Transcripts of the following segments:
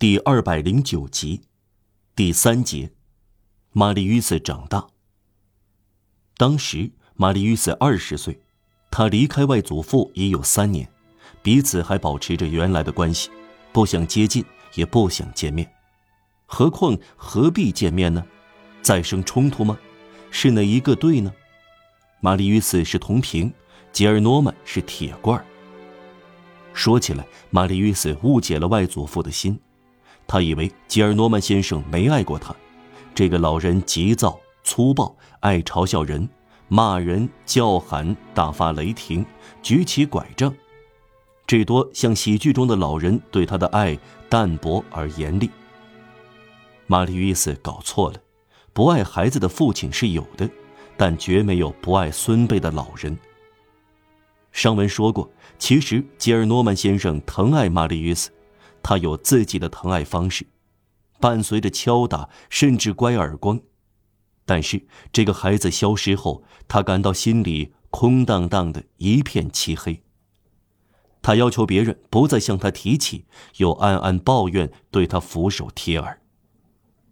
第二百零九集，第三节，玛丽·斯长大。当时玛丽·斯二十岁，她离开外祖父已有三年，彼此还保持着原来的关系，不想接近，也不想见面。何况何必见面呢？再生冲突吗？是哪一个对呢？玛丽·斯是铜瓶，吉尔诺曼是铁罐。说起来，玛丽·斯误解了外祖父的心。他以为吉尔诺曼先生没爱过他，这个老人急躁粗暴，爱嘲笑人，骂人、叫喊、大发雷霆，举起拐杖，至多像喜剧中的老人对他的爱淡薄而严厉。玛丽·约斯搞错了，不爱孩子的父亲是有的，但绝没有不爱孙辈的老人。上文说过，其实吉尔诺曼先生疼爱玛丽·约斯。他有自己的疼爱方式，伴随着敲打，甚至乖耳光。但是这个孩子消失后，他感到心里空荡荡的一片漆黑。他要求别人不再向他提起，又暗暗抱怨对他俯首帖耳。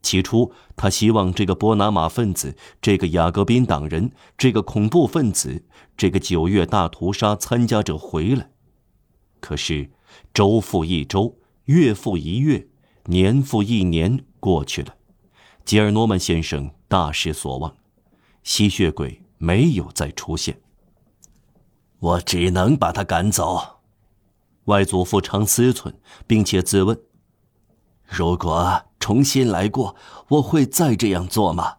起初，他希望这个波拿马分子、这个雅各宾党人、这个恐怖分子、这个九月大屠杀参加者回来。可是，周复一周。月复一月，年复一年过去了，吉尔诺曼先生大失所望，吸血鬼没有再出现。我只能把他赶走。外祖父常思忖，并且自问：如果重新来过，我会再这样做吗？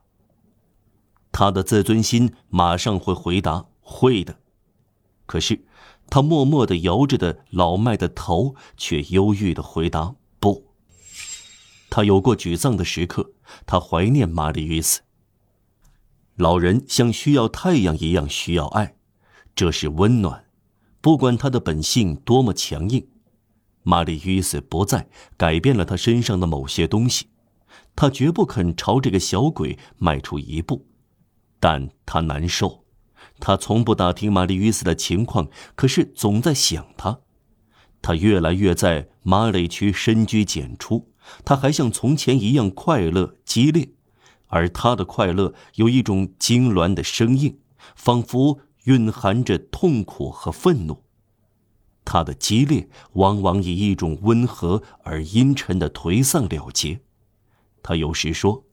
他的自尊心马上会回答：会的。可是。他默默的摇着的老迈的头，却忧郁的回答：“不。”他有过沮丧的时刻，他怀念玛丽·约斯。老人像需要太阳一样需要爱，这是温暖，不管他的本性多么强硬。玛丽·约斯不在，改变了他身上的某些东西，他绝不肯朝这个小鬼迈出一步，但他难受。他从不打听玛丽·约斯的情况，可是总在想他。他越来越在马累区深居简出，他还像从前一样快乐激烈，而他的快乐有一种痉挛的生硬，仿佛蕴含着痛苦和愤怒。他的激烈往往以一种温和而阴沉的颓丧了结。他有时说：“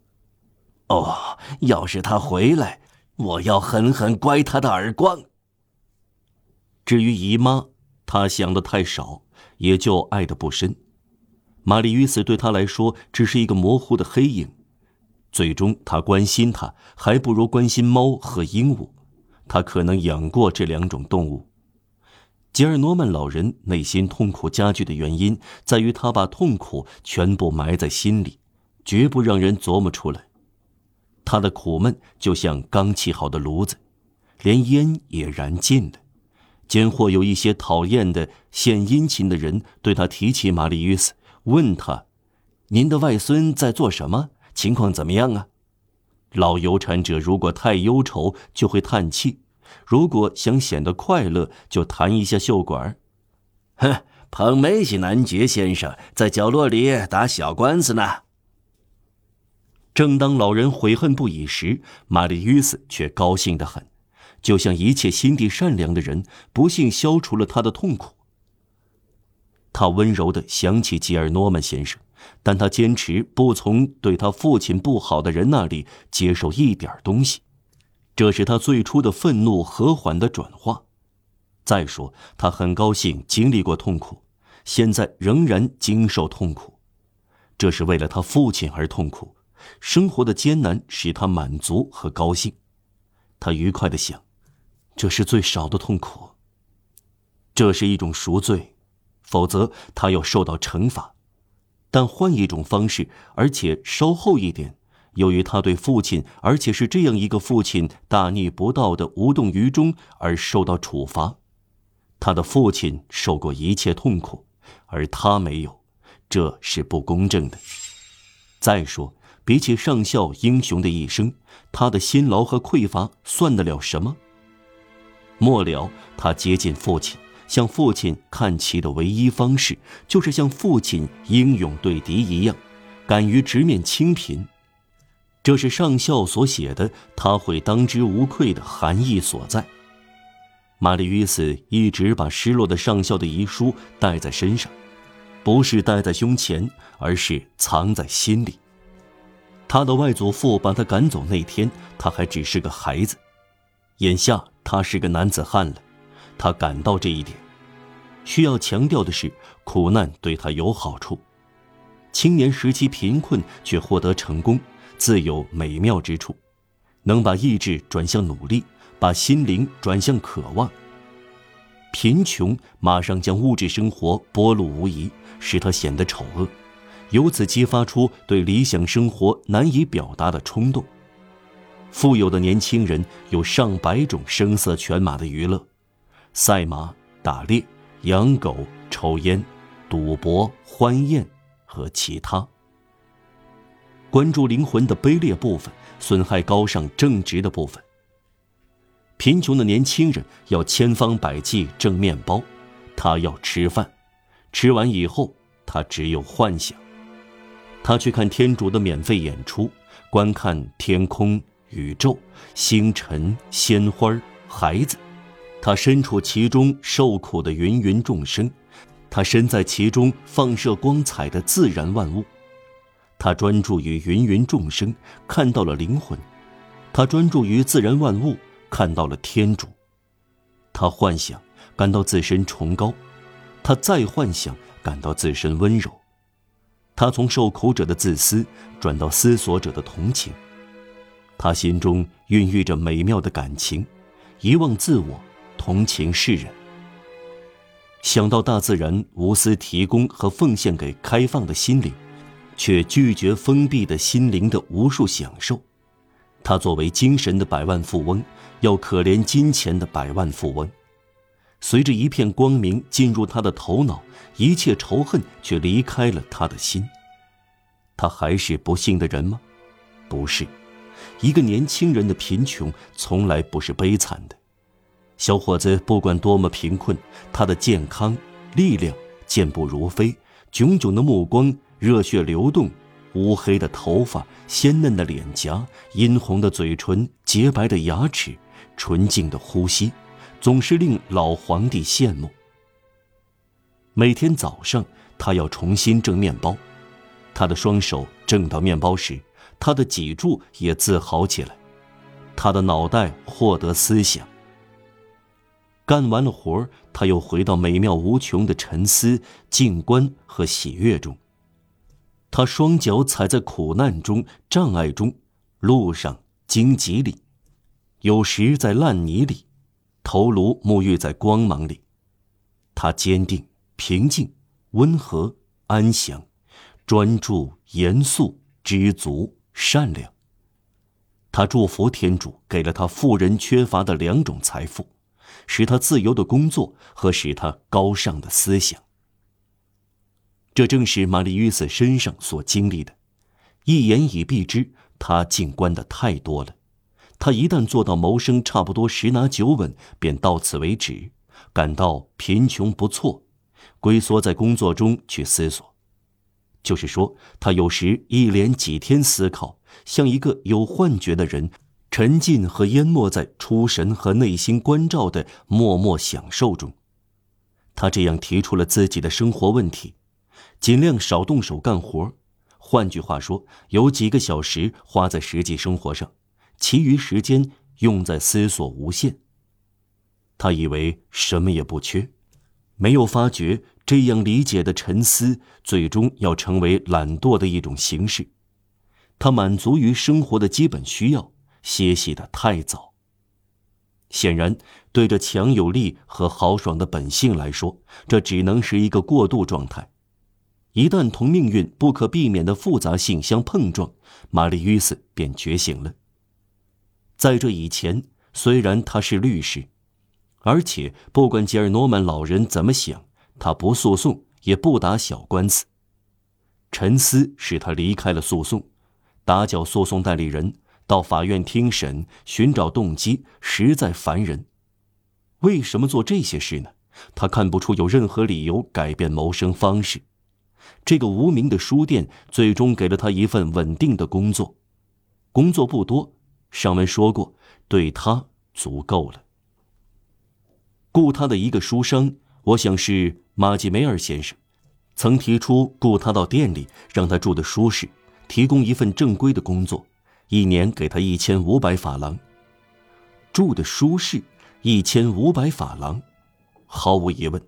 哦，要是他回来。”我要狠狠乖他的耳光。至于姨妈，他想的太少，也就爱的不深。玛丽·与斯对他来说只是一个模糊的黑影。最终，他关心他，还不如关心猫和鹦鹉。他可能养过这两种动物。吉尔诺曼老人内心痛苦加剧的原因，在于他把痛苦全部埋在心里，绝不让人琢磨出来。他的苦闷就像刚砌好的炉子，连烟也燃尽了。间或有一些讨厌的献殷勤的人对他提起玛丽·约斯，问他：“您的外孙在做什么？情况怎么样啊？”老有产者如果太忧愁，就会叹气；如果想显得快乐，就弹一下袖管。哼，彭梅西男爵先生在角落里打小官司呢。正当老人悔恨不已时，玛丽·约斯却高兴得很，就像一切心地善良的人，不幸消除了他的痛苦。他温柔地想起吉尔诺曼先生，但他坚持不从对他父亲不好的人那里接受一点东西，这是他最初的愤怒和缓的转化。再说，他很高兴经历过痛苦，现在仍然经受痛苦，这是为了他父亲而痛苦。生活的艰难使他满足和高兴，他愉快的想，这是最少的痛苦。这是一种赎罪，否则他要受到惩罚。但换一种方式，而且稍后一点，由于他对父亲，而且是这样一个父亲大逆不道的无动于衷而受到处罚。他的父亲受过一切痛苦，而他没有，这是不公正的。再说。比起上校英雄的一生，他的辛劳和匮乏算得了什么？末了，他接近父亲，向父亲看齐的唯一方式，就是像父亲英勇对敌一样，敢于直面清贫。这是上校所写的，他会当之无愧的含义所在。玛丽·约斯一直把失落的上校的遗书带在身上，不是带在胸前，而是藏在心里。他的外祖父把他赶走那天，他还只是个孩子，眼下他是个男子汉了。他感到这一点。需要强调的是，苦难对他有好处。青年时期贫困却获得成功，自有美妙之处，能把意志转向努力。把心灵转向渴望。贫穷马上将物质生活剥露无遗，使他显得丑恶，由此激发出对理想生活难以表达的冲动。富有的年轻人有上百种声色犬马的娱乐：赛马、打猎、养狗、抽烟、赌博、欢宴和其他。关注灵魂的卑劣部分，损害高尚正直的部分。贫穷的年轻人要千方百计挣面包，他要吃饭，吃完以后他只有幻想。他去看天主的免费演出，观看天空、宇宙、星辰、鲜花、孩子。他身处其中受苦的芸芸众生，他身在其中放射光彩的自然万物。他专注于芸芸众生，看到了灵魂；他专注于自然万物。看到了天主，他幻想感到自身崇高，他再幻想感到自身温柔，他从受苦者的自私转到思索者的同情，他心中孕育着美妙的感情，遗忘自我，同情世人。想到大自然无私提供和奉献给开放的心灵，却拒绝封闭的心灵的无数享受。他作为精神的百万富翁，要可怜金钱的百万富翁。随着一片光明进入他的头脑，一切仇恨却离开了他的心。他还是不幸的人吗？不是。一个年轻人的贫穷从来不是悲惨的。小伙子不管多么贫困，他的健康、力量健步如飞，炯炯的目光，热血流动。乌黑的头发，鲜嫩的脸颊，殷红的嘴唇，洁白的牙齿，纯净的呼吸，总是令老皇帝羡慕。每天早上，他要重新蒸面包，他的双手挣到面包时，他的脊柱也自豪起来，他的脑袋获得思想。干完了活儿他又回到美妙无穷的沉思、静观和喜悦中。他双脚踩在苦难中、障碍中、路上、荆棘里，有时在烂泥里，头颅沐浴在光芒里。他坚定、平静、温和、安详、专注、严肃、知足、善良。他祝福天主给了他富人缺乏的两种财富，使他自由的工作和使他高尚的思想。这正是玛丽·约瑟身上所经历的，一言以蔽之，他静观的太多了。他一旦做到谋生差不多十拿九稳，便到此为止，感到贫穷不错，龟缩在工作中去思索。就是说，他有时一连几天思考，像一个有幻觉的人，沉浸和淹没在出神和内心关照的默默享受中。他这样提出了自己的生活问题。尽量少动手干活，换句话说，有几个小时花在实际生活上，其余时间用在思索无限。他以为什么也不缺，没有发觉这样理解的沉思最终要成为懒惰的一种形式。他满足于生活的基本需要，歇息的太早。显然，对着强有力和豪爽的本性来说，这只能是一个过渡状态。一旦同命运不可避免的复杂性相碰撞，玛丽·约瑟便觉醒了。在这以前，虽然他是律师，而且不管吉尔诺曼老人怎么想，他不诉讼，也不打小官司。沉思使他离开了诉讼，打搅诉讼代理人，到法院听审，寻找动机，实在烦人。为什么做这些事呢？他看不出有任何理由改变谋生方式。这个无名的书店最终给了他一份稳定的工作，工作不多，上文说过，对他足够了。雇他的一个书生，我想是马吉梅尔先生，曾提出雇他到店里，让他住的舒适，提供一份正规的工作，一年给他一千五百法郎。住的舒适，一千五百法郎，毫无疑问。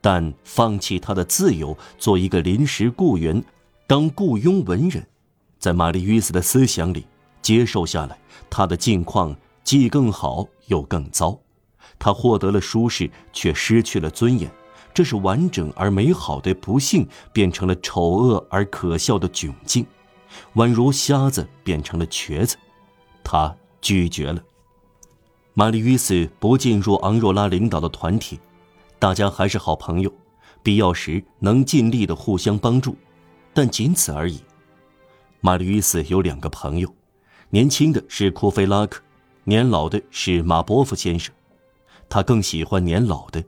但放弃他的自由，做一个临时雇员，当雇佣文人，在玛丽·约瑟的思想里接受下来，他的境况既更好又更糟。他获得了舒适，却失去了尊严。这是完整而美好的不幸变成了丑恶而可笑的窘境，宛如瞎子变成了瘸子。他拒绝了。玛丽·约瑟不进入昂若拉领导的团体。大家还是好朋友，必要时能尽力的互相帮助，但仅此而已。玛丽与斯有两个朋友，年轻的是库菲拉克，年老的是马波夫先生。他更喜欢年老的。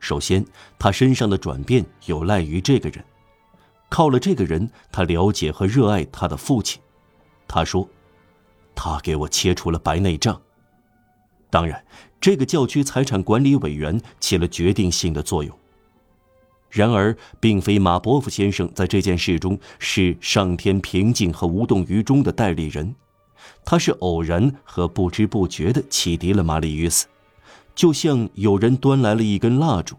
首先，他身上的转变有赖于这个人，靠了这个人，他了解和热爱他的父亲。他说：“他给我切除了白内障。”当然，这个教区财产管理委员起了决定性的作用。然而，并非马波夫先生在这件事中是上天平静和无动于衷的代理人，他是偶然和不知不觉地启迪了玛丽约斯，就像有人端来了一根蜡烛，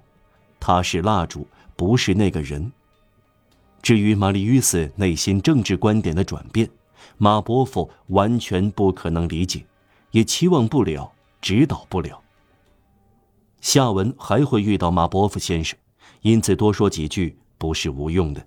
他是蜡烛，不是那个人。至于玛丽约斯内心政治观点的转变，马伯夫完全不可能理解，也期望不了。指导不了。下文还会遇到马伯夫先生，因此多说几句不是无用的。